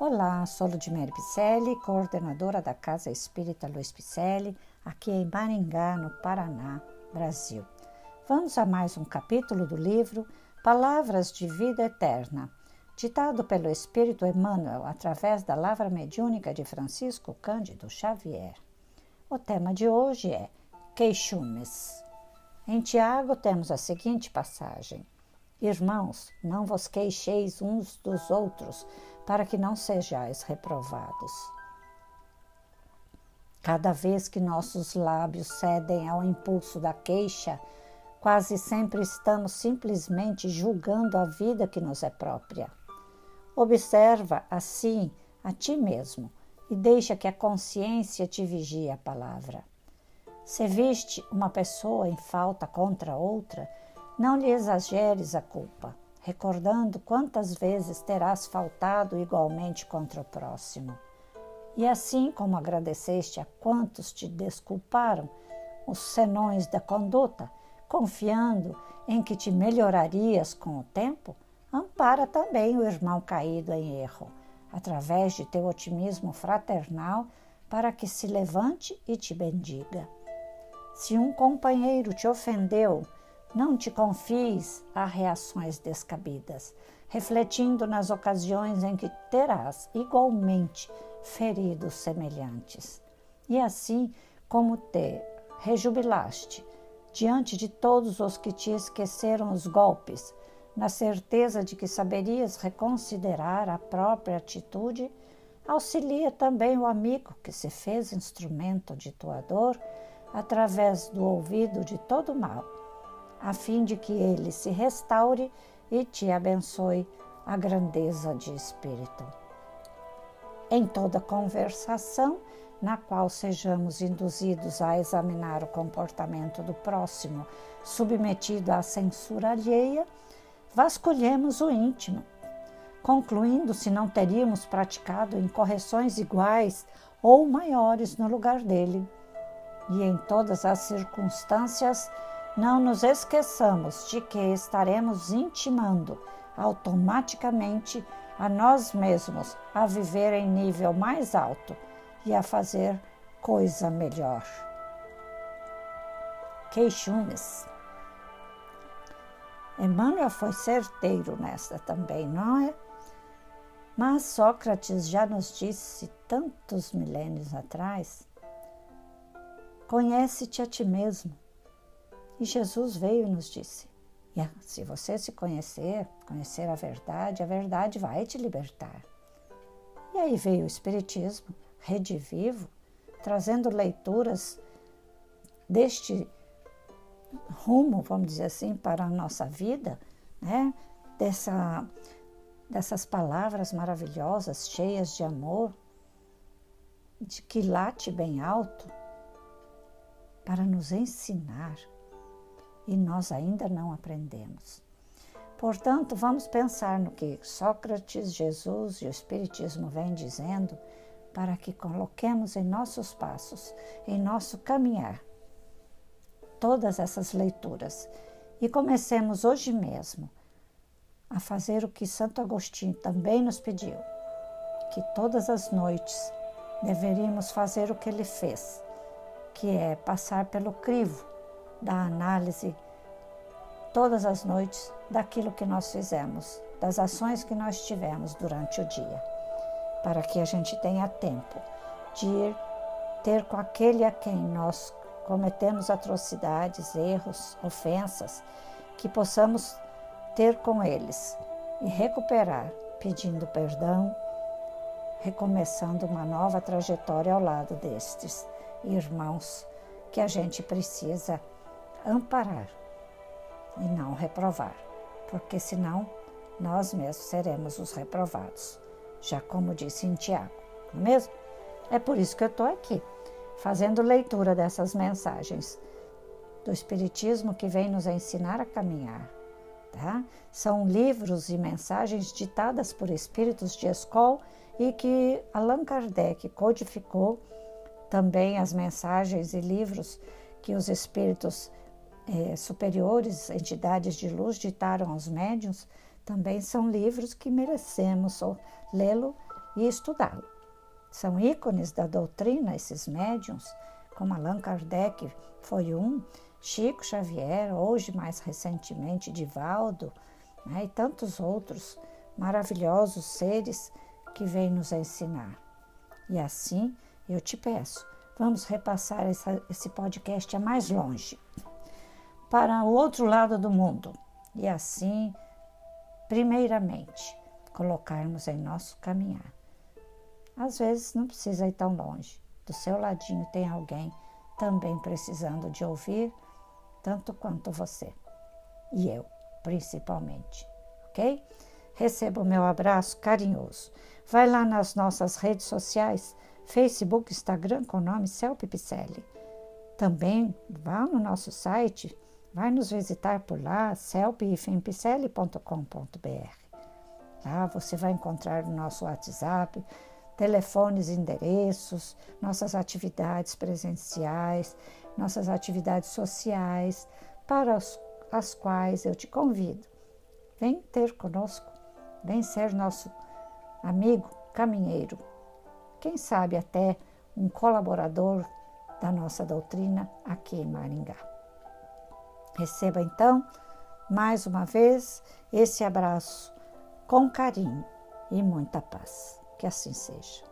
Olá, sou Ludmere Picelli, coordenadora da Casa Espírita Luiz Picelli, aqui em Maringá, no Paraná, Brasil. Vamos a mais um capítulo do livro Palavras de Vida Eterna, ditado pelo Espírito Emmanuel através da lavra mediúnica de Francisco Cândido Xavier. O tema de hoje é queixumes. Em Tiago temos a seguinte passagem: Irmãos, não vos queixeis uns dos outros, para que não sejais reprovados. Cada vez que nossos lábios cedem ao impulso da queixa, quase sempre estamos simplesmente julgando a vida que nos é própria. Observa, assim, a ti mesmo e deixa que a consciência te vigie a palavra. Se viste uma pessoa em falta contra outra, não lhe exageres a culpa, recordando quantas vezes terás faltado igualmente contra o próximo. E assim como agradeceste a quantos te desculparam os senões da conduta, confiando em que te melhorarias com o tempo, ampara também o irmão caído em erro, através de teu otimismo fraternal, para que se levante e te bendiga. Se um companheiro te ofendeu, não te confies a reações descabidas, refletindo nas ocasiões em que terás igualmente feridos semelhantes. E assim como te rejubilaste diante de todos os que te esqueceram os golpes, na certeza de que saberias reconsiderar a própria atitude, auxilia também o amigo que se fez instrumento de tua dor através do ouvido de todo mal a fim de que ele se restaure e te abençoe a grandeza de espírito. Em toda conversação na qual sejamos induzidos a examinar o comportamento do próximo submetido à censura alheia, vasculhemos o íntimo, concluindo se não teríamos praticado incorreções iguais ou maiores no lugar dele. E em todas as circunstâncias, não nos esqueçamos de que estaremos intimando automaticamente a nós mesmos a viver em nível mais alto e a fazer coisa melhor. Queixumes. Emmanuel foi certeiro nesta também, não é? Mas Sócrates já nos disse tantos milênios atrás: conhece-te a ti mesmo e Jesus veio e nos disse: se você se conhecer, conhecer a verdade, a verdade vai te libertar. E aí veio o Espiritismo, Rede Vivo, trazendo leituras deste rumo, vamos dizer assim, para a nossa vida, né? Dessa, dessas palavras maravilhosas, cheias de amor, de que late bem alto, para nos ensinar e nós ainda não aprendemos. Portanto, vamos pensar no que Sócrates, Jesus e o Espiritismo vêm dizendo para que coloquemos em nossos passos, em nosso caminhar, todas essas leituras e comecemos hoje mesmo a fazer o que Santo Agostinho também nos pediu, que todas as noites deveríamos fazer o que ele fez, que é passar pelo crivo da análise todas as noites daquilo que nós fizemos, das ações que nós tivemos durante o dia, para que a gente tenha tempo de ir ter com aquele a quem nós cometemos atrocidades, erros, ofensas, que possamos ter com eles e recuperar, pedindo perdão, recomeçando uma nova trajetória ao lado destes irmãos que a gente precisa amparar e não reprovar, porque senão nós mesmos seremos os reprovados, já como disse em Tiago, não é mesmo? É por isso que eu estou aqui, fazendo leitura dessas mensagens do Espiritismo que vem nos ensinar a caminhar. Tá? São livros e mensagens ditadas por espíritos de escola e que Allan Kardec codificou também as mensagens e livros que os espíritos é, superiores, entidades de luz, ditaram aos médiuns, também são livros que merecemos lê-lo e estudá-lo. São ícones da doutrina esses médiums, como Allan Kardec foi um, Chico Xavier, hoje mais recentemente Divaldo, né, e tantos outros maravilhosos seres que vêm nos ensinar. E assim eu te peço, vamos repassar essa, esse podcast a mais longe, para o outro lado do mundo, e assim, primeiramente, colocarmos em nosso caminhar. Às vezes não precisa ir tão longe. Do seu ladinho tem alguém também precisando de ouvir, tanto quanto você. E eu, principalmente. Ok? Receba o meu abraço carinhoso. Vai lá nas nossas redes sociais, Facebook, Instagram, com o nome Celpe Picelli. Também vá no nosso site, vai nos visitar por lá, celpifempicelli.com.br. Lá você vai encontrar o nosso WhatsApp, telefones, endereços, nossas atividades presenciais, nossas atividades sociais, para as, as quais eu te convido. Vem ter conosco, vem ser nosso amigo caminheiro, quem sabe até um colaborador da nossa doutrina aqui em Maringá. Receba então, mais uma vez, esse abraço com carinho e muita paz. Que assim seja.